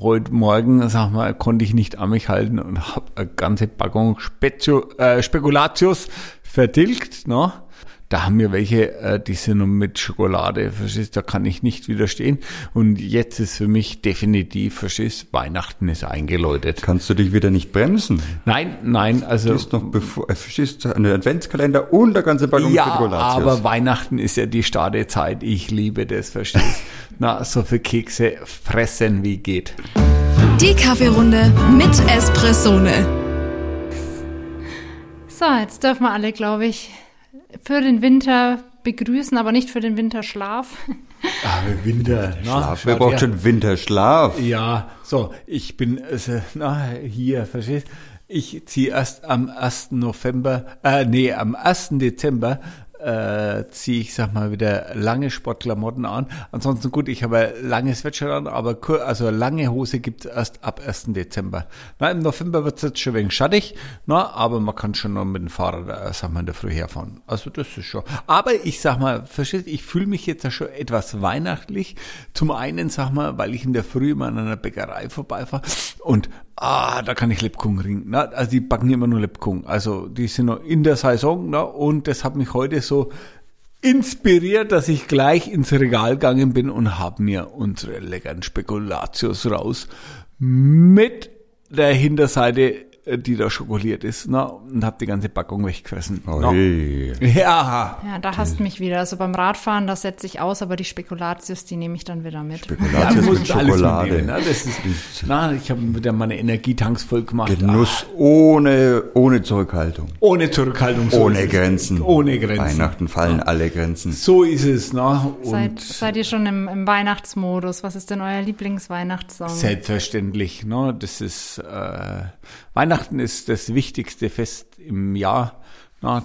heute Morgen, sag mal, konnte ich nicht an mich halten und habe eine ganze Packung Spezio, äh, Spekulatius vertilgt, ne? Da haben wir welche, äh, die sind nur mit Schokolade, verstehst, da kann ich nicht widerstehen. Und jetzt ist für mich definitiv, verstehst, Weihnachten ist eingeläutet. Kannst du dich wieder nicht bremsen? Nein, nein, also. Du ist noch bevor, äh, verstehst du, ein Adventskalender und der ganze Packung ja, Spekulatius. aber Weihnachten ist ja die Startezeit. Ich liebe das, verstehst? Na, so viel Kekse fressen wie geht. Die Kaffeerunde mit Espressone. So, jetzt dürfen wir alle, glaube ich, für den Winter begrüßen, aber nicht für den Winterschlaf. Aber Winter, na, Schlaf, wer braucht schon Winterschlaf? Ja, so, ich bin, also, na, hier, verstehst Ich ziehe erst am 1. November, äh, nee, am 1. Dezember äh, ziehe ich, sag mal, wieder lange Sportklamotten an. Ansonsten gut, ich habe ein langes Sweatshirt an, aber kur- also lange Hose gibt's erst ab 1. Dezember. Na, im November wird's jetzt schon wenig schattig, na, aber man kann schon noch mit dem Fahrrad, äh, sag mal, in der Früh herfahren. Also das ist schon. Aber ich sag mal, verstehst ich fühle mich jetzt schon etwas weihnachtlich. Zum einen, sag mal, weil ich in der Früh mal an einer Bäckerei vorbeifahre und Ah, da kann ich Lebkuchen ringen. Na, also die backen immer nur Lebkuchen. Also die sind noch in der Saison na, und das hat mich heute so inspiriert, dass ich gleich ins Regal gegangen bin und habe mir unsere leckeren Spekulatius raus mit der Hinterseite, die da schokoliert ist, na, und habe die ganze Packung weggefressen. Na. Oi. Ja, Ja, da hasst mich wieder. Also beim Radfahren, das setze ich aus, aber die Spekulatius, die nehme ich dann wieder mit. Ja, Spekulatius muss mit Schokolade. mitnehmen, ne? Das ist, na, ich habe wieder meine Energietanks voll gemacht. Genuss ohne, ohne Zurückhaltung. Ah, ohne Zurückhaltung. so Ohne. Grenzen. Ohne Grenzen. Weihnachten fallen alle Grenzen. So ist es, ne? Seid, Und seid ihr schon im, im Weihnachtsmodus? Was ist denn euer Lieblingsweihnachtssong? selbstverständlich, ne? Das ist äh, Weihnachten ist das wichtigste Fest im Jahr. Ne?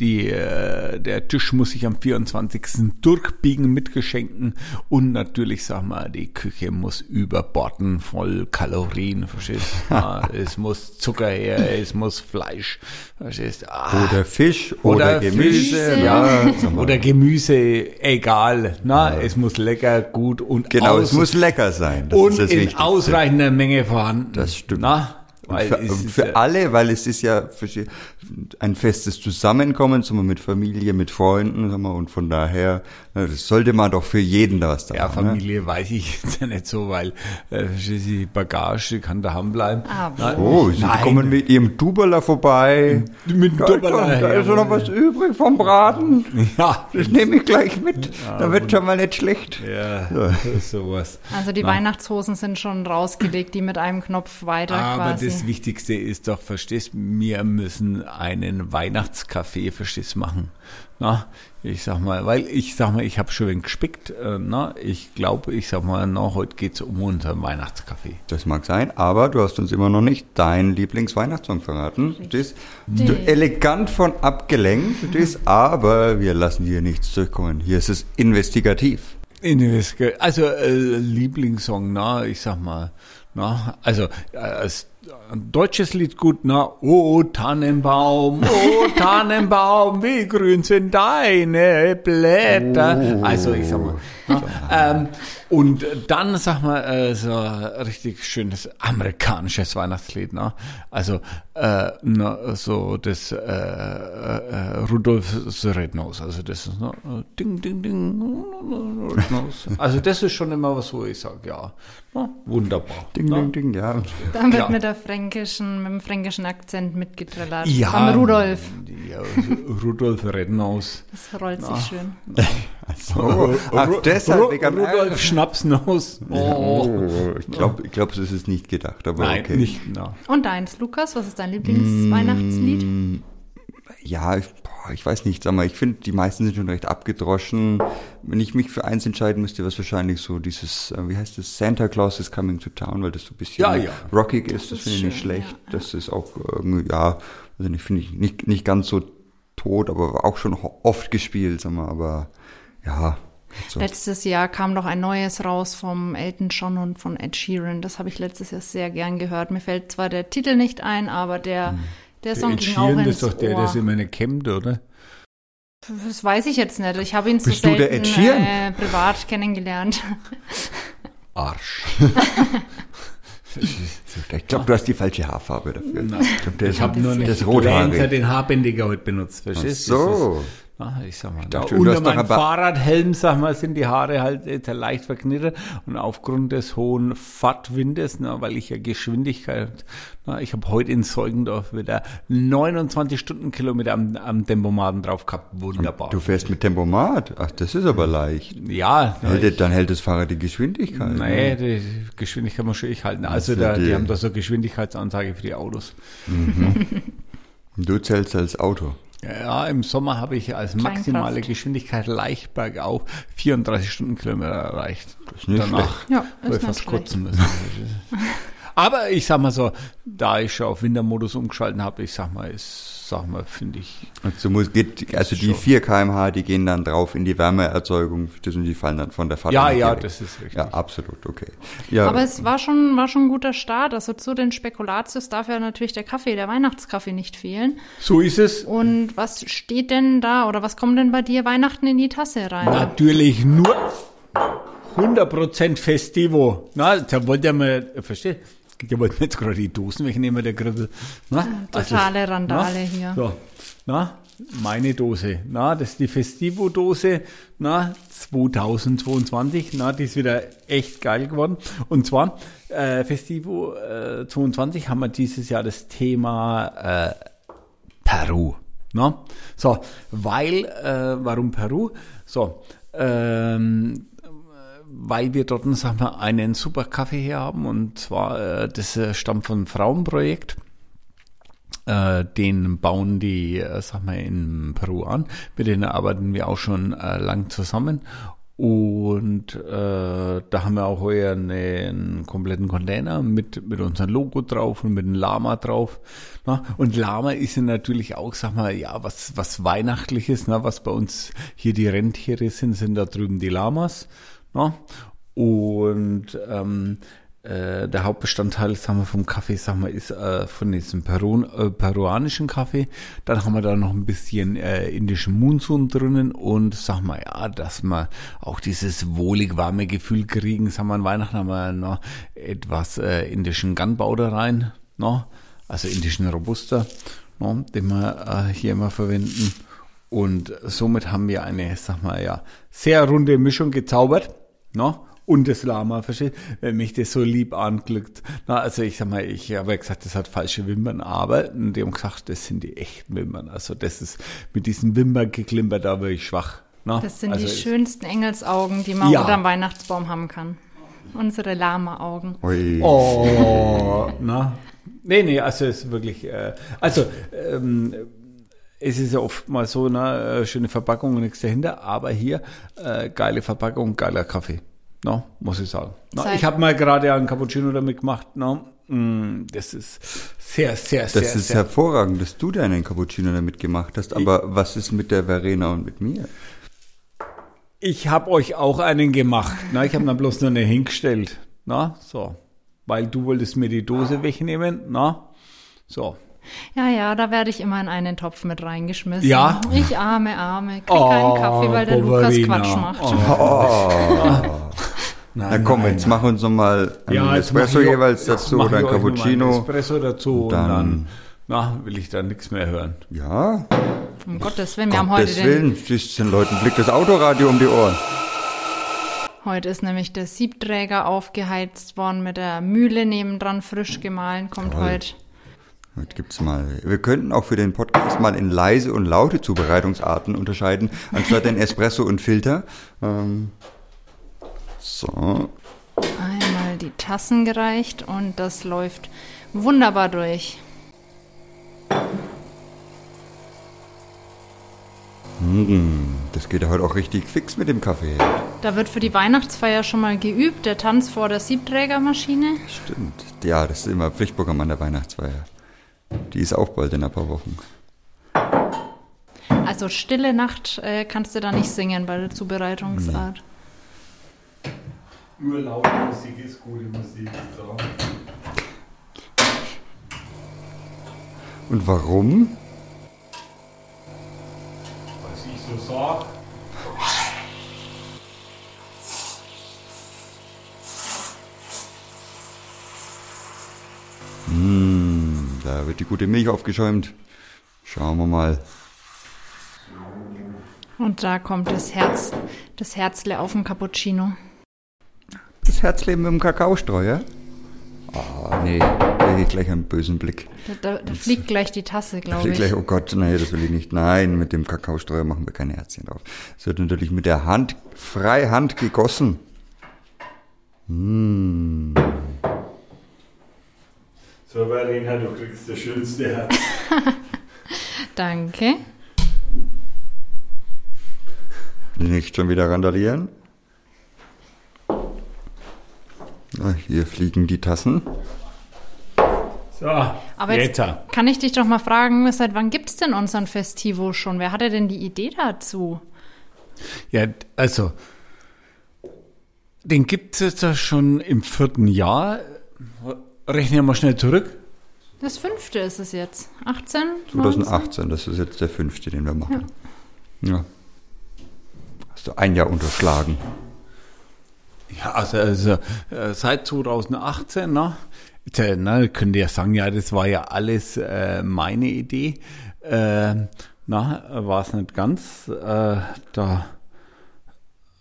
Die, äh, der Tisch muss sich am 24. durchbiegen mit Geschenken und natürlich, sag mal, die Küche muss überborden voll Kalorien, verstehst du? Ja, es muss Zucker her, es muss Fleisch, verstehst? Ah. Oder Fisch oder, Gemüse. Fisch. Ja. Oder Gemüse, egal. Na, es muss lecker, gut und genau, aus es muss lecker sein. Das und ist das in Wichtigste. ausreichender Menge vorhanden. Das stimmt. Na, weil für, es und ist für ja- alle, weil es ist ja ein festes Zusammenkommen, sagen wir, mit Familie, mit Freunden, sagen wir, und von daher, ne, das sollte man doch für jeden da was da Ja, haben. Ne? Familie weiß ich jetzt ja nicht so, weil äh, die Bagage die kann daheim bleiben. Ah, Na, Oh, Sie nein. kommen mit Ihrem Duberler vorbei. Mit dem Da, Duberler, da, da ist jawohl. noch was übrig vom Braten. Ja, Das nehme ich gleich mit. Da wird schon mal nicht schlecht. ja, sowas. Also die Weihnachtshosen sind schon rausgelegt, die mit einem Knopf weiter Aber quasi. das Wichtigste ist doch, verstehst, wir müssen einen Weihnachtskaffee, verstehst, machen. Na, ich sag mal, weil ich sag mal, ich habe schon ein wenig gespickt. Äh, na, ich glaube, ich sag mal, na, heute geht's um unseren Weihnachtskaffee. Das mag sein, aber du hast uns immer noch nicht deinen Lieblingsweihnachtssong verraten. Du bist du, elegant von abgelenkt, bist, aber wir lassen hier nichts zurückkommen. Hier ist es investigativ. Investiga- Also äh, Lieblingssong, na, ich sag mal, na, also äh, als ein deutsches Lied gut, na, oh Tannenbaum, oh Tannenbaum, wie grün sind deine Blätter. Also ich sag mal, ähm, und dann sag mal äh, so richtig schönes amerikanisches Weihnachtslied, na, also äh, na, so das äh, äh, Rudolf the Red-Nose, also das ist na, ding ding ding Red-Nose. Also das ist schon immer was, wo ich sage, ja, na, wunderbar. Ding, na. ding, ding, ja. da wird Ja. mit der fränkischen, mit dem fränkischen Akzent mitgetrillert. Ja, Am Rudolf. Ja, Rudolf Red-Nose. Das rollt sich schön. So. Ach, deshalb wegen Rudolf Schnapsnose. Oh. Oh, ich glaube, ich glaub, das ist nicht gedacht, aber Nein, okay. nicht, na. Und deins, Lukas, was ist dein Lieblingsweihnachtslied? Ja, ich, boah, ich weiß nicht, sag mal, ich finde, die meisten sind schon recht abgedroschen. Wenn ich mich für eins entscheiden müsste, was wahrscheinlich so dieses, äh, wie heißt das, Santa Claus is coming to town, weil das so ein bisschen Ja, ja. rockig ist, das, ist finde ich nicht schlecht. ja, Das ist auch, irgendwie, ja, also nicht, finde ich nicht, nicht ganz so tot, aber auch schon ho- oft gespielt, sag mal, aber ja. So. Letztes Jahr kam doch ein neues raus vom Elton John und von Ed Sheeran. Das habe ich letztes Jahr sehr gern gehört. Mir fällt zwar der Titel nicht ein, aber der, der Song Ed ging auch Sheeran, das ins ist doch der, der Ohr. sich immer nicht kämmt, oder? Das weiß ich jetzt nicht. Ich habe ihn so Bist du der selten Ed Sheeran? äh, privat kennengelernt. Arsch. glaube, du hast die falsche Haarfarbe dafür. Nein. Ich, der Ich habe nur nicht das du hast ja rothaarig. den Haarbändiger heute benutzt, verstehst Ach du? so. Das ist- Na, ich sag mal, du unter meinem Fahrradhelm, sag mal, sind die Haare halt jetzt leicht verknittert und aufgrund des hohen Fahrtwindes, na, weil ich ja Geschwindigkeit, na, ich habe heute in Zeugendorf wieder 29 Stundenkilometer am, am Tempomaten drauf gehabt, wunderbar. Du fährst mit Tempomat. Ach, das ist aber leicht. ja, Hält, dann hält das Fahrrad die Geschwindigkeit. Nee, ne? die Geschwindigkeit muss ich halten. Also Also da, die- die haben da so Geschwindigkeitsansage für die Autos. Und Du zählst als Auto. Ja, im Sommer habe ich als maximale Kleinkraft. Geschwindigkeit leicht bergauf 34 Stundenkilometer erreicht. ist nicht Danach Ja, habe ist ich fast schlecht. kotzen müssen. Aber ich sag mal so, da ich schon auf Wintermodus umgeschalten habe, ich sag mal, ist, sag mal, finde ich, Also, muss, geht, also die schon. 4 kmh, die gehen dann drauf in die Wärmeerzeugung, das und die fallen dann von der Fahrt. ja, ja, weg. das ist richtig. Ja, absolut, okay. Ja, Aber es war schon, war schon ein guter Start. Also zu den Spekulatius darf ja natürlich der Kaffee, der Weihnachtskaffee nicht fehlen. So ist es. Und was steht denn da oder was kommt denn bei dir Weihnachten in die Tasse rein? Natürlich nur 100% Festivo. Na, da wollte er mal, versteht? Der wollte mir jetzt gerade die Dosen wegnehmen, der Griffel. Na, Totale Randale na, hier. So, na, meine Dose. Na, das ist die Festivo-Dose, na, 2022. Na, die ist wieder echt geil geworden. Und zwar, äh, Festivo äh, 22 haben wir dieses Jahr das Thema äh, Peru. Ne? So, weil, äh, warum Peru? So, ähm, weil wir dort, sagen wir, einen super Kaffee her haben und zwar, äh, das äh, stammt von Frauenprojekt. Äh, den bauen die, äh, sag mal, in Peru an. Mit denen arbeiten wir auch schon äh, lang zusammen. Und äh, da haben wir auch heuer eine, einen kompletten Container mit, mit unserem Logo drauf und mit dem Lama drauf. Na? Und Lama ist ja natürlich auch, sag mal, ja, was, was Weihnachtliches, ne? was bei uns hier die Rentiere sind, sind da drüben die Lamas. Na? Und ähm, äh, der Hauptbestandteil, sagen wir, vom Kaffee, sagen wir, ist äh, von diesem Peru, äh, peruanischen Kaffee. Dann haben wir da noch ein bisschen äh, indischen Monsun drinnen und sagen wir, ja, dass wir auch dieses wohlig warme Gefühl kriegen. Sagen wir, an Weihnachten haben wir noch etwas äh, indischen Gunpowder rein, no? also indischen Robusta, no? den wir äh, hier immer verwenden. Und somit haben wir eine, sag mal, ja, sehr runde Mischung gezaubert, no? Und das Lama, versteht? Wenn mich das so lieb anglückt. Na, also ich sag mal, ich habe ja gesagt, das hat falsche Wimpern, aber die haben gesagt, das sind die echten Wimpern. Also das ist mit diesen Wimpern da wirklich schwach. Na? Das sind also die schönsten Engelsaugen, die man Ja. unterm Weihnachtsbaum haben kann. Unsere Lama-Augen. Oh, na. Nee, nee, also es ist wirklich, äh, also ähm, es ist ja oft mal so, ne, äh, schöne Verpackung und nichts dahinter, aber hier äh, geile Verpackung, geiler Kaffee. No, muss ich sagen. No, Seit- ich habe mal gerade einen Cappuccino damit gemacht. No, mm, das ist sehr, sehr, sehr, Das ist sehr. hervorragend, dass du deinen Cappuccino damit gemacht hast, aber was ist mit der Verena und mit mir? Ich habe euch auch einen gemacht. Na, ich habe dann bloß nur eine hingestellt. Na, so. Weil du wolltest mir die Dose wegnehmen. Na, so. Ja, ja, da werde ich immer in einen Topf mit reingeschmissen. Ja? Ich arme, arme. Krieg Oh, keinen Kaffee, weil der Lukas. Quatsch macht. Na komm, jetzt mach uns noch mal einen Ja, Espresso jeweils jetzt dazu oder ein Cappuccino. Espresso dazu und Dann- dann, na, will ich da nichts mehr hören. Ja, Um Gottes Willen, wir haben heute Gottes den, Willen, das- den Leuten fliegt das Autoradio um die Ohren. heute ist nämlich der Siebträger aufgeheizt worden mit der Mühle nebendran frisch gemahlen, kommt Toll. heute. Heute gibt's mal. Wir könnten auch für den Podcast mal in leise und laute Zubereitungsarten unterscheiden, anstatt in Espresso und Filter. Ähm, so, Einmal die Tassen gereicht und das läuft wunderbar durch. das geht ja heute auch richtig fix mit dem Kaffee. Da wird für die Weihnachtsfeier schon mal geübt, der Tanz vor der Siebträgermaschine. Stimmt. Ja, das ist immer Pflichtprogramm an der Weihnachtsfeier. Die ist auch bald in ein paar Wochen. Also stille Nacht äh, kannst du da nicht singen bei der Zubereitungsart. Nur laute Musik ist gute Musik. So. Und warum? Die gute Milch aufgeschäumt. Schauen wir mal. Und da kommt das Herz, das Herzle auf dem Cappuccino. Das Herzleben mit dem Kakaostreuer? Ah, nee, da geht gleich einen bösen Blick. Da, da, da fliegt gleich die Tasse, glaube ich. gleich, oh Gott, nein, das will ich nicht. Nein, mit dem Kakaostreuer machen wir keine Herzchen drauf. Es wird natürlich mit der Hand, frei Hand gegossen. Mmh. So, Verena, du kriegst das schönste Herz. Danke. Nicht schon wieder randalieren. Ah, Hier fliegen die Tassen. So, Aber jetzt Greta. kann ich dich doch mal fragen, seit wann gibt's denn unseren Festivo schon? Wer hatte denn die Idee dazu? Ja, also, den gibt es jetzt ja schon im vierten Jahr. Rechnen wir mal schnell zurück. Das fünfte ist es jetzt. 18? 2018, das ist jetzt der fünfte, den wir machen. Ja. Hast du ein Jahr unterschlagen. Ja, also, also äh, seit 2018, ne? Äh, ne, könnt ihr ja sagen, ja, das war ja alles äh, meine Idee. Äh, na, war es nicht ganz. Äh, da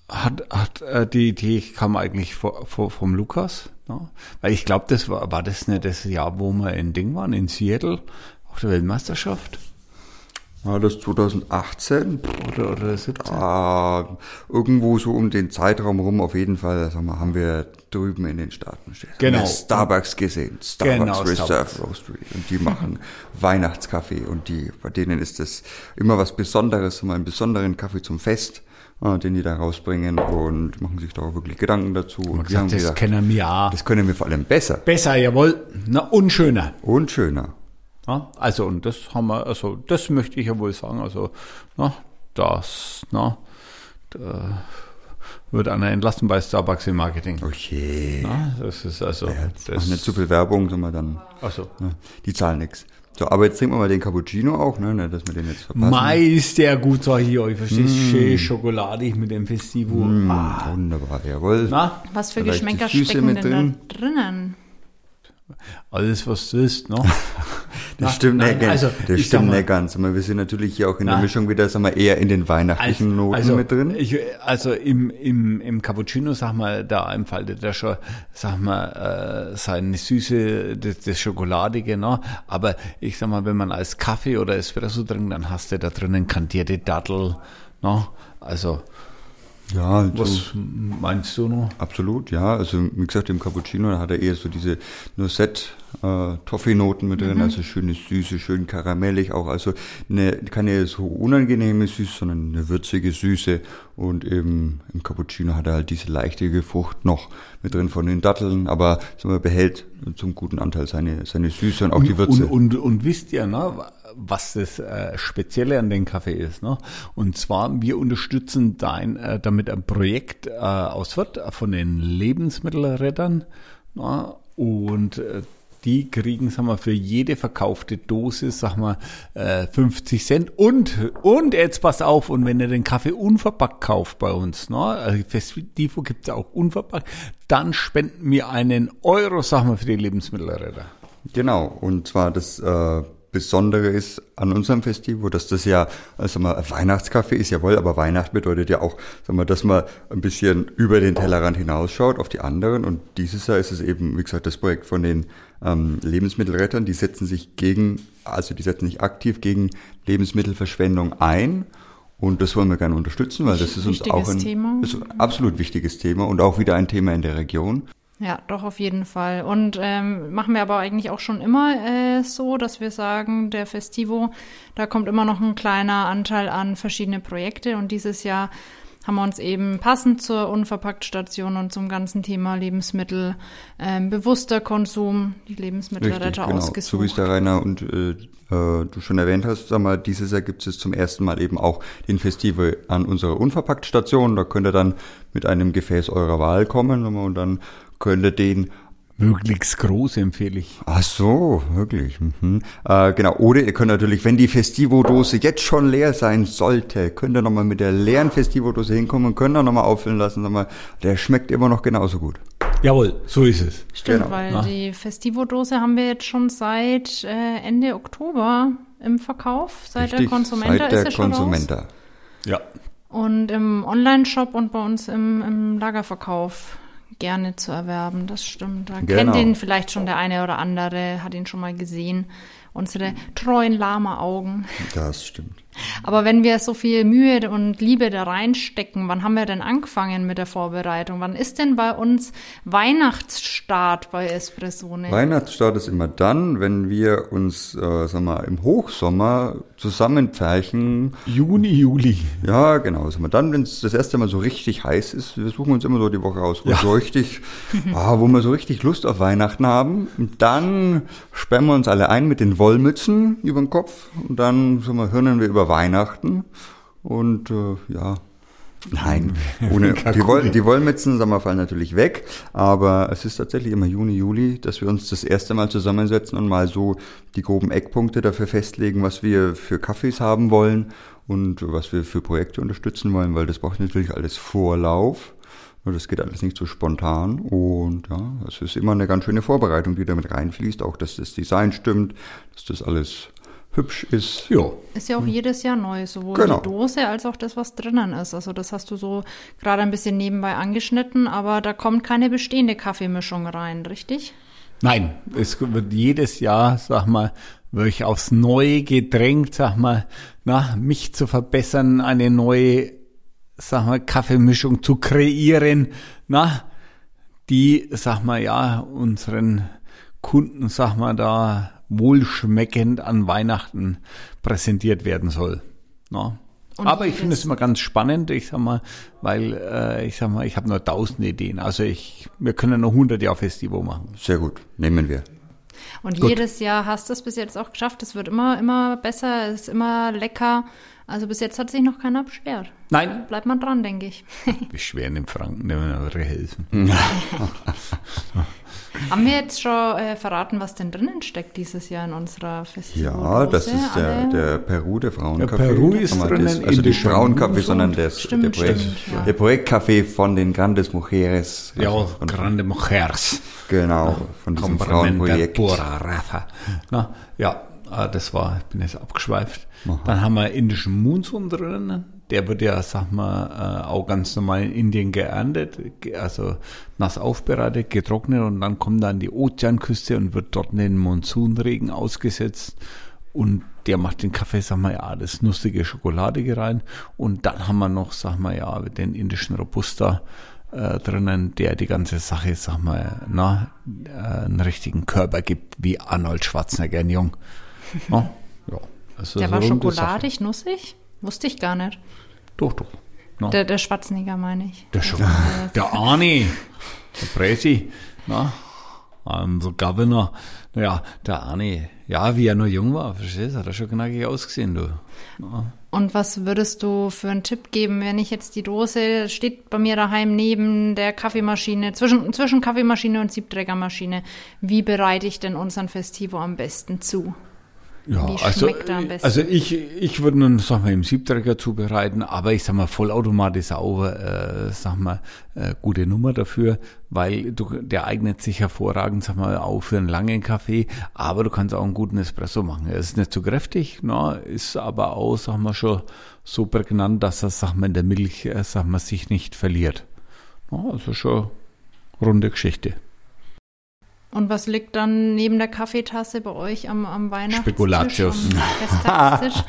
hat, hat äh, die Idee kam eigentlich vor, vor, vom Lukas. Ne? Weil ich glaube, das war, war das nicht das Jahr, wo wir in Ding waren, in Seattle, auf der Weltmeisterschaft? War das 2018? Oder, oder 17? Ah, irgendwo so um den Zeitraum rum auf jeden Fall, sag mal, haben wir drüben in den Staaten stehen. Genau. Haben wir Starbucks gesehen. Starbucks Genau, Reserve Starbucks. Roastery. Und die machen Weihnachtskaffee und die, bei denen ist das immer was Besonderes, immer einen besonderen Kaffee zum Fest, den die da rausbringen und machen sich da auch wirklich Gedanken dazu. Und, Und gesagt, das kennen wir auch. das können wir vor allem besser Besser, jawohl. Na, und schöner. und schöner. Ja, also, und das haben wir, also, das möchte ich ja wohl sagen. Also, na, das, na, da wird einer entlassen bei Starbucks im Marketing. Okay. Na, das ist also, Jetzt das, nicht zu viel Werbung, sondern dann, also, ne, die zahlen nix. So, aber jetzt trinken wir mal den Cappuccino auch, ne, nicht, dass wir den jetzt verpassen. Mai ist der gut, sag ich euch, verstehst du? Schön schokoladig mit dem Festivo. Ah, Wunderbar, jawohl. na, Was für Vielleicht Geschmäcker stecken mit denn drin? da drinnen? alles, was du isst, ne? Das stimmt nein, nicht ganz. also, das stimmt mal- nicht ganz. Aber wir sind natürlich hier auch in der Na. Mischung wieder, sagen wir, eher in den weihnachtlichen Noten mit drin. Ich, also im, im, im Cappuccino, sag mal, da entfaltet er schon, sag mal, äh, seine Süße, das, das Schokoladige, ne? Aber ich sag mal, wenn man als Kaffee oder Espresso trinkt, dann hast du da drinnen kandierte Dattel, ne? Also, ja, so, was meinst du noch? absolut, ja. Also wie gesagt, im Cappuccino da hat er eher so diese Noisette, äh, Toffee-Noten mit Mhm. drin, also schöne Süße, schön karamellig auch. Also eine, keine so unangenehme Süße, sondern eine würzige Süße. Und eben im Cappuccino hat er halt diese leichte Frucht noch mit drin von den Datteln, aber wir, behält zum guten Anteil seine, seine Süße und auch die Würze. Und, und, und wisst ihr, ne, was das äh, Spezielle an dem Kaffee ist? Ne? Und zwar, wir unterstützen dein, äh, damit ein Projekt äh, aus Fürth von den Lebensmittelrettern. Ne? Und äh, die kriegen, sag mal, für jede verkaufte Dosis, sag mal, äh, 50 Cent. Und, und jetzt pass auf, und wenn ihr den Kaffee unverpackt kauft bei uns, ne, also Festivo gibt's ja auch unverpackt, dann spenden wir einen Euro, sag mal, für die Lebensmittelretter. Genau, und zwar das äh, Besondere ist an unserem Festival, dass das ja, also mal, ein Weihnachtskaffee ist jawohl, aber Weihnacht bedeutet ja auch, sagen wir, dass man ein bisschen über den Tellerrand hinausschaut auf die anderen. Und dieses Jahr ist es eben, wie gesagt, das Projekt von den ähm, Lebensmittelrettern, die setzen sich gegen, also die setzen sich aktiv gegen Lebensmittelverschwendung ein. Und das wollen wir gerne unterstützen, weil das ist uns auch ein, ist ein absolut wichtiges Thema und auch wieder ein Thema in der Region. Ja, doch, auf jeden Fall. Und ähm, machen wir aber eigentlich auch schon immer äh, so, dass wir sagen, der Festivo, da kommt immer noch ein kleiner Anteil an verschiedene Projekte. Und dieses Jahr haben wir uns eben passend zur Unverpackt-Station und zum ganzen Thema Lebensmittel, ähm, bewusster Konsum, die Lebensmittelretter Richtig, genau. ausgesucht. So wie es der Rainer und äh, äh, du schon erwähnt hast, sag mal, dieses Jahr gibt es zum ersten Mal eben auch den Festival an unserer Unverpackt-Station. Da könnt ihr dann mit einem Gefäß eurer Wahl kommen und dann könnt ihr den Möglichst groß empfehle ich. Ach so, wirklich. Mhm. Äh, genau. Oder ihr könnt natürlich, wenn die Festivo-Dose jetzt schon leer sein sollte, könnt ihr nochmal mit der leeren Festivo-Dose hinkommen und könnt ihr nochmal auffüllen lassen. Sag mal, der schmeckt immer noch genauso gut. Jawohl, so ist es. Stimmt, Genau. weil Ja. die Festivo-Dose haben wir jetzt schon seit äh, Ende Oktober im Verkauf, seit der Richtig, Konsumenta seit der ist sie schon raus. Konsumenta. Ja. Und im Online-Shop und bei uns im, im Lagerverkauf gerne zu erwerben, das stimmt. Da Genau. kennt ihn vielleicht schon der eine oder andere, hat ihn schon mal gesehen. Unsere treuen Lama-Augen. Das stimmt. Aber wenn wir so viel Mühe und Liebe da reinstecken, wann haben wir denn angefangen mit der Vorbereitung? Wann ist denn bei uns Weihnachtsstart bei Espressone? Weihnachtsstart ist immer dann, wenn wir uns, äh, sag mal, im Hochsommer zusammenpferchen. Juni, Juli. Ja, genau. Sag mal, dann, wenn es das erste Mal so richtig heiß ist, wir suchen uns immer so die Woche aus, wo, so richtig, ah, wo wir so richtig Lust auf Weihnachten haben. Und dann sperren wir uns alle ein mit den Wollmützen über den Kopf und dann sag mal, hören wir über Weihnachten. Und äh, ja, Nein, ohne, die, Woll, die Wollmützen fallen natürlich weg, aber es ist tatsächlich immer Juni, Juli, dass wir uns das erste Mal zusammensetzen und mal so die groben Eckpunkte dafür festlegen, was wir für Kaffees haben wollen und was wir für Projekte unterstützen wollen, weil das braucht natürlich alles Vorlauf. Und Das geht alles nicht so spontan und ja, es ist immer eine ganz schöne Vorbereitung, die damit reinfließt, auch dass das Design stimmt, dass das alles hübsch ist. Ja. Ist ja auch jedes Jahr neu, sowohl Genau. die Dose als auch das, was drinnen ist. Also das hast du so gerade ein bisschen nebenbei angeschnitten, aber da kommt keine bestehende Kaffeemischung rein, richtig? Nein, es wird jedes Jahr, sag mal, wirklich aufs Neue gedrängt, sag mal, na, mich zu verbessern, eine neue, sag mal, Kaffeemischung zu kreieren, na, die, sag mal, ja, unseren Kunden, sag mal, da wohlschmeckend an Weihnachten präsentiert werden soll. Und Aber ich finde es immer ganz spannend, ich sag mal, weil äh, ich sag mal, ich habe nur tausend Ideen. Also ich, wir können noch hundert Jahre Festival machen. Sehr gut, nehmen wir. Und Gut. jedes Jahr hast du es bis jetzt auch geschafft. Es wird immer, immer besser, es ist immer lecker. Also bis jetzt hat sich noch keiner beschwert. Nein. Bleibt man dran, denke ich. Beschweren im Franken, nehmen wir eure helfen. Haben wir jetzt schon äh, verraten, was denn drinnen steckt dieses Jahr in unserer Festival? Ja, das ist der, der Peru, der Frauenkaffee. Der Peru ist drinnen, das, Also nicht Mousse sondern der, Stimmt, der, Projekt, stimmt, ja. der Projektkaffee von den Grandes Mujeres. Ja, Also von, Grande Mujeres. genau, von diesem Frauenprojekt. Pura Rafa. Na, ja, äh, das war, ich bin jetzt abgeschweift. Dann haben wir indischen Moonsun drinnen. Der wird ja, sag mal, äh, auch ganz normal in Indien geerntet, ge- also nass aufbereitet, getrocknet und dann kommt er an die Ozeanküste und wird dort in den Monsunregen ausgesetzt. Und der macht den Kaffee, sag mal, ja, das nussige Schokoladige rein. Und dann haben wir noch, sag mal, ja, den indischen Robusta äh, drinnen, der die ganze Sache, sag mal, na, äh, einen richtigen Körper gibt, wie Arnold Schwarzenegger in Jung. Na, ja, also Der war schokoladig, nussig? Wusste ich gar nicht. Doch, doch. Na, Der, der Schwarzenegger meine ich. der, Schok der Arnie, der Presi, na, unser Governor. Naja, der Arnie, ja, wie er nur jung war, verstehst du, hat er schon knackig ausgesehen, du. Und was würdest du für einen Tipp geben, wenn ich jetzt die Dose steht bei mir daheim neben der Kaffeemaschine, zwischen, zwischen Kaffeemaschine und Siebträgermaschine. Wie bereite ich denn unseren Festivo am besten zu? Ja, Wie also, schmeckt er am besten? also ich, ich würde nun, sag mal, im Siebträger zubereiten, aber ich sag mal, Vollautomat ist auch, äh, sag mal, äh, gute Nummer dafür, weil du, der eignet sich hervorragend, sag mal, auch für einen langen Kaffee, aber du kannst auch einen guten Espresso machen. Er ist nicht zu kräftig, na, ist aber auch, sag mal, schon so prägnant, dass er, sag mal, in der Milch, äh, sag mal, sich nicht verliert. Na, also schon runde Geschichte. Und was liegt dann neben der Kaffeetasse bei euch am, am Weihnachtstisch? Spekulatius.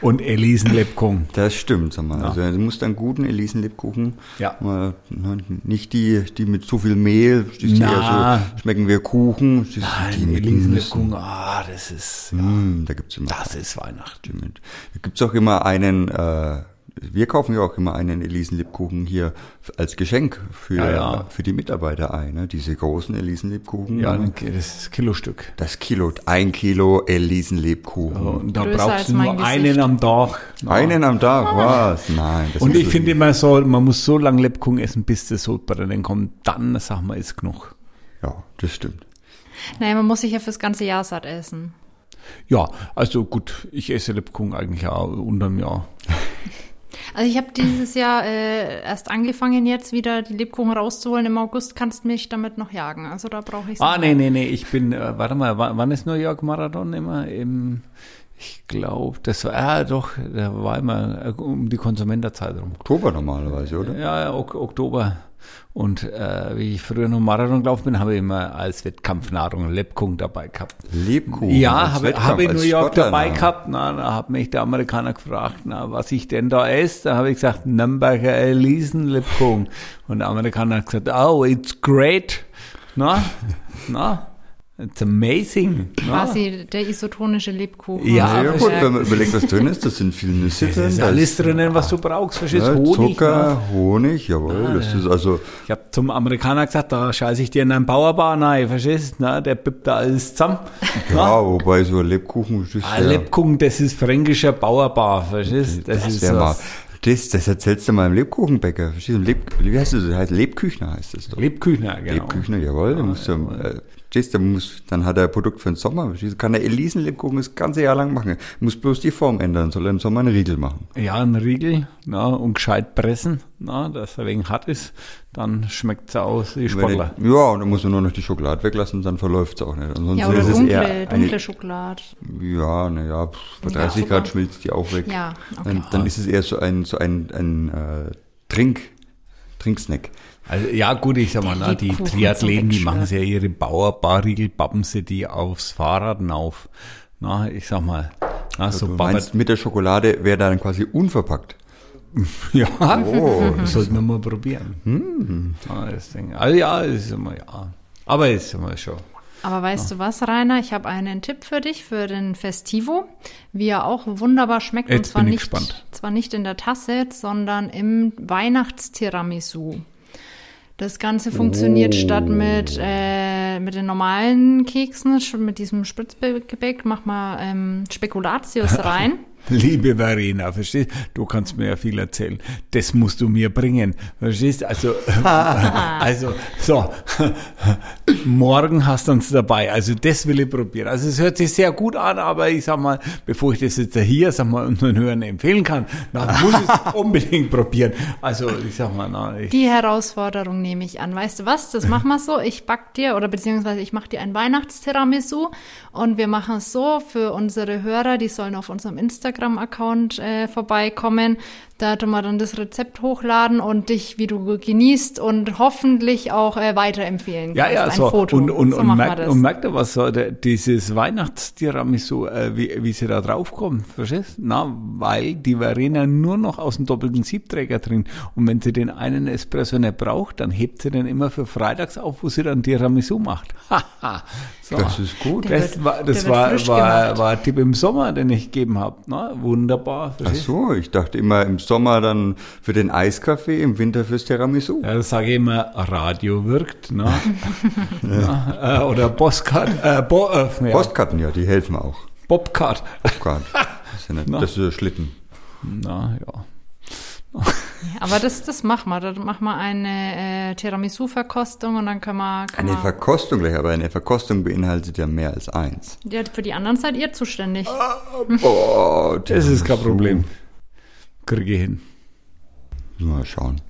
Und Elisenlebkuchen. Das stimmt, sag mal. Also du musst einen guten Elisenlebkuchen. Ja. Mal, ne, Nicht die, die mit zu viel Mehl, die ist eher so, schmecken wir Kuchen. Die, die Nein, mit Elisenlebkuchen, ah, das ist, ja, Mm, da gibt's immer. das ist Weihnachten. Stimmt. Da gibt's auch immer einen, äh, wir kaufen ja auch immer einen Elisenlebkuchen hier als Geschenk für, Ja, ja. für die Mitarbeiter ein. Ne? Diese großen Elisenlebkuchen. Ja, ne? das Kilostück. Das Kilo, ein Kilo Elisenlebkuchen. Und da Größer brauchst du nur Gesicht. einen am Tag. Einen am Tag, was? Nein. Das Und ist ich so finde immer so, man muss so lange Lebkuchen essen, bis das Sodbrennen kommt. Dann, sag mal, ist genug. Ja, das stimmt. Naja, man muss sich ja fürs ganze Jahr satt essen. Ja, also gut, ich esse Lebkuchen eigentlich auch unterm Jahr. Also ich habe dieses Jahr äh, erst angefangen, jetzt wieder die Lebkuchen rauszuholen. Im August kannst du mich damit noch jagen. Also da brauche ich Ah, nee, nee, nee, ich bin, äh, warte mal, wann ist New York Marathon immer? Im, ich glaube, das war, ah, doch, da war immer äh, um die Konsumenterzeit rum. Oktober normalerweise, oder? Ja, ja, ok Oktober. Und äh, wie ich früher noch Marathon gelaufen bin, habe ich immer als Wettkampfnahrung Lebkuchen dabei gehabt. Lebkuchen. Ja, habe hab ich New York Sportler, dabei na. gehabt. Na, da hat mich der Amerikaner gefragt, na, was ich denn da esse. Da habe ich gesagt, Nürnberger Elisen Lebkuchen. Und der Amerikaner hat gesagt, oh, it's great. Na, na, it's amazing. Na. quasi der isotonische Lebkuchen. Ja, Ja, gut, ja. wenn man überlegt, was drin ist, das sind viele Nüsse Das drin. ist da alles drinnen, was du brauchst. Verstehst ja, du? Honig. Zucker, na. Honig, jawohl. das ist also, Ich habe zum Amerikaner gesagt, da scheiße ich dir in deinen Bauerbahn rein, verstehst du? Na, Der bippt da alles zusammen. ja, wobei so ein Lebkuchen das ist Ah, ja, Lebkuchen, das ist fränkischer Bauerbar, verstehst du? Das, das ist was. das, das erzählst du mal im Lebkuchenbäcker. Verstehst du? Leb, wie heißt das? das heißt Lebküchner heißt das doch. Lebküchner, genau. Lebküchner, jawohl. Der muss, ja, äh, verstehst du, muss, dann hat er ein Produkt für den Sommer. Verstehst du? Kann er Elisen-Lebkuchen das ganze Jahr lang machen. Muss bloß die Form ändern, soll er im Sommer einen Riegel machen. Ja, ein Riegel, na, und gescheit pressen, na, dass er wegen hart ist, dann schmeckt's aus wie Sportler. er- Ja, und dann muss er nur noch die Schokolade weglassen, dann verläuft es auch nicht. Ansonsten Ja, oder ist es dunkle, eher dunkle eine, Schokolade. Ja, naja, bei Ja, 30 super. Grad schmilzt die auch weg. Ja, okay. Dann, dann ist es eher so ein, so ein, ein äh, Trink, Trinksnack. Also, ja, gut, ich sag mal, na, die Triathleten, die machen ja ihre Bauerbarriegel, bappen sie die aufs Fahrrad auf. Na, ich sag mal, na, so du meinst, mit der Schokolade wäre dann quasi unverpackt. ja, Oh. das sollten wir mal probieren. Ja, das Ding. Also ja, ist immer, ja. Aber ist immer schon. Aber weißt du was, Rainer? Ich habe einen Tipp für dich für den Festivo, wie er auch wunderbar schmeckt. und Jetzt zwar bin ich nicht, gespannt. zwar nicht in der Tasse, sondern im Weihnachtstiramisu. Das Ganze funktioniert Oh. statt mit, äh, mit den normalen Keksen, mit diesem Spritzgebäck, mach mal ähm, Spekulatius rein. Liebe Verena, verstehst du? kannst mir ja viel erzählen. Das musst du mir bringen. Verstehst Also, also, so. Morgen hast du uns dabei. Also, das will ich probieren. Also, es hört sich sehr gut an, aber ich sag mal, bevor ich das jetzt hier, sag mal, unseren Hörern empfehlen kann, dann muss ich es unbedingt probieren. Also, ich sag mal, na, ich, Die Herausforderung nehme ich an. Weißt du was? Das machen wir so. Ich back dir oder beziehungsweise ich mache dir ein Weihnachtstiramisu und wir machen es so für unsere Hörer, die sollen auf unserem Instagram-Account äh, vorbeikommen. Da tun wir dann das Rezept hochladen und dich, wie du genießt und hoffentlich auch äh, weiterempfehlen Ja, kannst. ja, ein so. Foto. Und, und, so und, merkt, und merkt ihr was, so, der, dieses Weihnachtstiramisu, äh, wie, wie sie da draufkommen, verstehst? Na, weil die Verena nur noch aus dem doppelten Siebträger trinkt. Und wenn sie den einen Espresso nicht braucht, dann hebt sie den immer für freitags auf, wo sie dann Tiramisu macht. Haha. so. Das ist gut. Der Das wird- war, das war, war, war ein Tipp im Sommer, den ich gegeben habe. Wunderbar. Ach verstehst? so, ich dachte immer im Sommer dann für den Eiskaffee, im Winter fürs Tiramisu. Ja, das sage ich immer, Radio wirkt, ne? ja. äh, oder Postcard, äh, Bo, äh, ja, Postkarten, ja, die helfen auch. Bobcard. Popcard. Das ist ja nicht, das ist ja Schlitten. Na, ja. Aber das, das machen wir. Da machen wir eine äh, Tiramisu-Verkostung und dann können wir. Können Eine Verkostung gleich, aber eine Verkostung beinhaltet ja mehr als eins. ja, für die anderen seid ihr zuständig. Oh, Das ist kein Problem. Kriege ich hin. Mal schauen.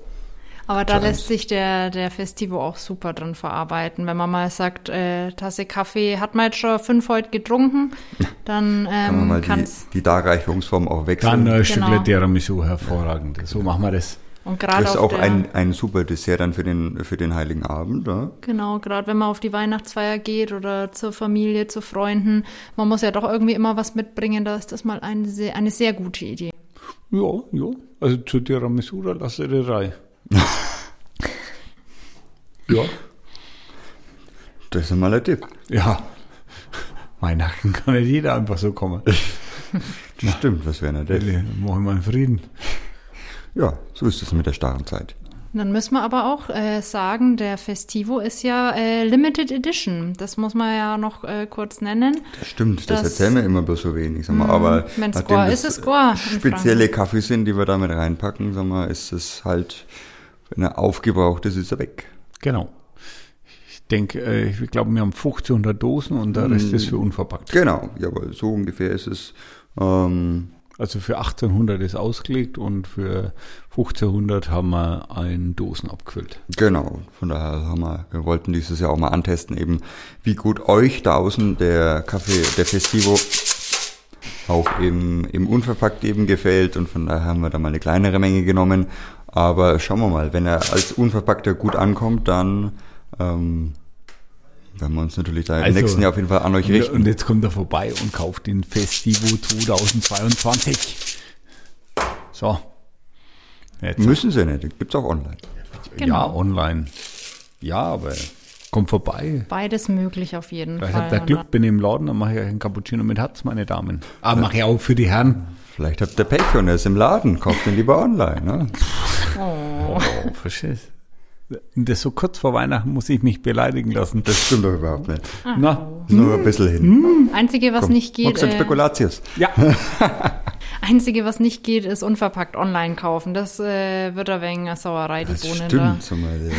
Aber da Challenge. lässt sich der, der Festivo auch super drin verarbeiten. Wenn man mal sagt, äh, Tasse Kaffee hat man jetzt schon fünf heute getrunken, dann Kann man ähm, mal kann's. die, die Darreichungsform auch Dann wechseln. äh, Genau. Stückle Tiramisu, hervorragend. So machen wir das. Und gerade das ist auch der, ein, ein super Dessert dann für den, für den Heiligen Abend. Ja? genau, gerade wenn man auf die Weihnachtsfeier geht oder zur Familie, zu Freunden, man muss ja doch irgendwie immer was mitbringen, da ist das mal eine sehr, eine sehr gute Idee. Ja, ja. Also zu Tiramisu, da lasse ich die Reihe. Ja, Das ist mal ein Tipp. ja. Weihnachten kann nicht jeder einfach so kommen. Das stimmt, was wäre denn das? Machen wir einen Frieden. Ja, so ist es mit der starren Zeit. Dann müssen wir aber auch äh, sagen, der Festivo ist ja äh, Limited Edition. Das muss man ja noch äh, kurz nennen. Das stimmt, das, Das- erzählen wir immer bloß so wenig. Sag mal, aber nachdem Goa das ist, in spezielle Kaffee sind, die wir damit reinpacken, sag mal, ist es halt, wenn er aufgebraucht ist, ist er weg. Genau. Ich denke, äh, ich glaube, wir haben 1500 Dosen und der Rest ist für unverpackt. Genau, jawohl, so ungefähr ist es. Ähm, Also für 1800 ist ausgelegt und für 1500 haben wir ein Dosen abgefüllt. Genau, von daher haben wir, wir wollten dieses Jahr auch mal antesten, eben wie gut euch da außen der Kaffee, der Festivo auch im, im Unverpackt eben gefällt und von daher haben wir da mal eine kleinere Menge genommen. Aber schauen wir mal, wenn er als Unverpackter gut ankommt, dann ähm, werden wir uns natürlich da im Also, nächsten Jahr auf jeden Fall an euch richten. und jetzt kommt er vorbei und kauft den Festivo 2022. So. Jetzt. Müssen sie nicht, gibt's auch online. Ja, Genau. online. Ja, aber kommt vorbei. Beides möglich auf jeden Weil ich Fall. hab da Und Glück bin im Laden, dann mache ich euch einen Cappuccino mit Herz, meine Damen. Ah, mache ich auch für die Herren. Vielleicht habt ihr Pech und er ist im Laden, kauft ihn lieber online. Ne? Oh, verstehst Und das so kurz vor Weihnachten muss ich mich beleidigen lassen. Das stimmt doch überhaupt nicht. Na, Nur ein bisschen hin. Einzige, was nicht geht, äh, Spekulatius? ja. einzige, was nicht geht, ist unverpackt online kaufen. Das äh, wird ein wenig eine Sauerei, die Das Bohnen da. stimmt. Sag mal, äh,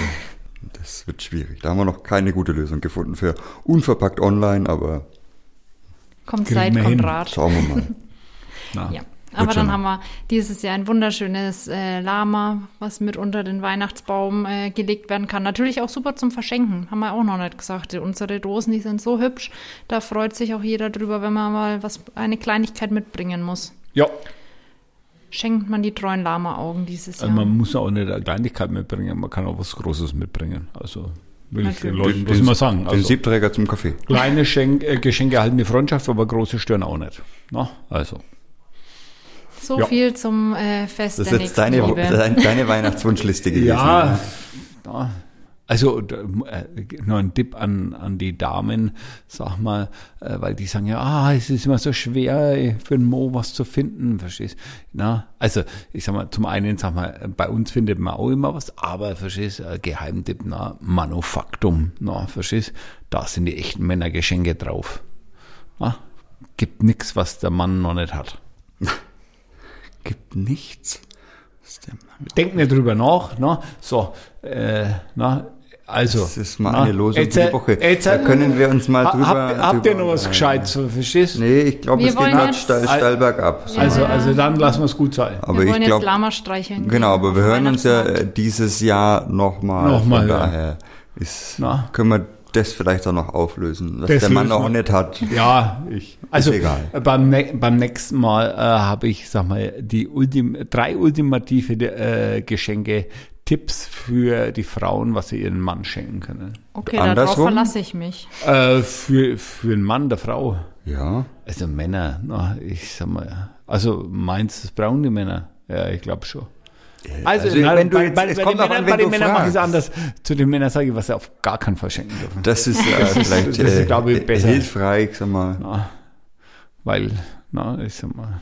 das wird schwierig. Da haben wir noch keine gute Lösung gefunden für unverpackt online, aber Kommt Zeit. Rat. schauen wir mal. Na. Ja. Aber dann haben wir dieses Jahr ein wunderschönes äh, Lama, was mit unter den Weihnachtsbaum äh, gelegt werden kann. Natürlich auch super zum Verschenken, haben wir auch noch nicht gesagt. Unsere Dosen, die sind so hübsch, da freut sich auch jeder drüber, wenn man mal was eine Kleinigkeit mitbringen muss. Ja, Schenkt man die treuen Lama-Augen dieses also Jahr. man muss auch nicht eine Kleinigkeit mitbringen, man kann auch was Großes mitbringen. Also will ich den. Leuten bloß mal sagen. Den Also, Siebträger zum Kaffee. kleine Schenk, äh, Geschenke halten die Freundschaft, aber große stören auch nicht. Na, also. So ja. viel zum äh, Fest Das der ist jetzt deine, deine, deine Weihnachtswunschliste gewesen. Ja, ja. also äh, noch ein Tipp an, an die Damen, sag mal, äh, weil die sagen ja, ah, es ist immer so schwer äh, für einen Mo was zu finden, verstehst? Na, also ich sag mal, zum einen, sag mal, bei uns findet man auch immer was, aber verstehst, Geheimtipp, na, Manufaktum, na, verstehst, da sind die echten Männergeschenke drauf. Na, gibt nix, was der Mann noch nicht hat. Gibt nichts. Denk nicht drüber nach, na, so, äh, na, also. Das ist mal eine Losung jetzt, für die äh, Woche. jetzt, Da äh, können wir uns mal drüber... Habt, habt ihr noch was unterhalten. Gescheites, so, verstehst Nee, ich glaube, es geht wollen gerade steil, steil bergab. So. Also, Ja. also dann lassen wir es gut sein. Aber wir ich wollen jetzt glaube, Lama streicheln. genau, aber wir hören uns ja äh, dieses Jahr nochmal. Nochmal, Von ja. daher ist, Na. können wir das vielleicht auch noch auflösen, was Das der Mann wir. nicht hat. Ja, ich. Also egal. beim, ne beim nächsten Mal äh, habe ich, sag mal, die Ultim drei ultimative äh, Geschenke, Tipps für die Frauen, was sie ihren Mann schenken können. Okay, darauf verlasse ich mich. Äh, für, für einen Mann der Frau. Ja, Also Männer, na, ich sag mal, also meins, das brauchen die Männer. Ja, ich glaube schon. Also, also wenn du jetzt- es bei kommt den an, Männern, wenn bei den Männern mache ich es anders. Zu den Männern sage ich, was sie auf gar keinen Fall schenken dürfen. das ist äh, vielleicht das ist, äh, glaube ich, besser. hilfreich, sag mal. Na, weil, na, ich sag mal,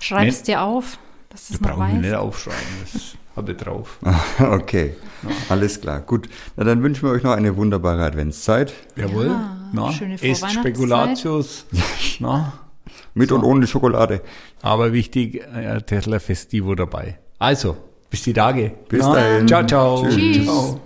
Schreib's dir auf, dass du es wir noch brauchen nicht weißt. aufschreiben. Das habe ich drauf. Okay, alles klar. Gut, na, dann wünschen wir euch noch eine wunderbare Adventszeit. Jawohl. Ja, na, schöne esst Vorweihnachtszeit. Spekulatius. na, Mit und ohne Schokolade. aber wichtig, äh, Tesla Festivo dabei. Also, bis die Tage. Bis dahin. Ciao, ciao. Tschüss. Tschüss. Ciao.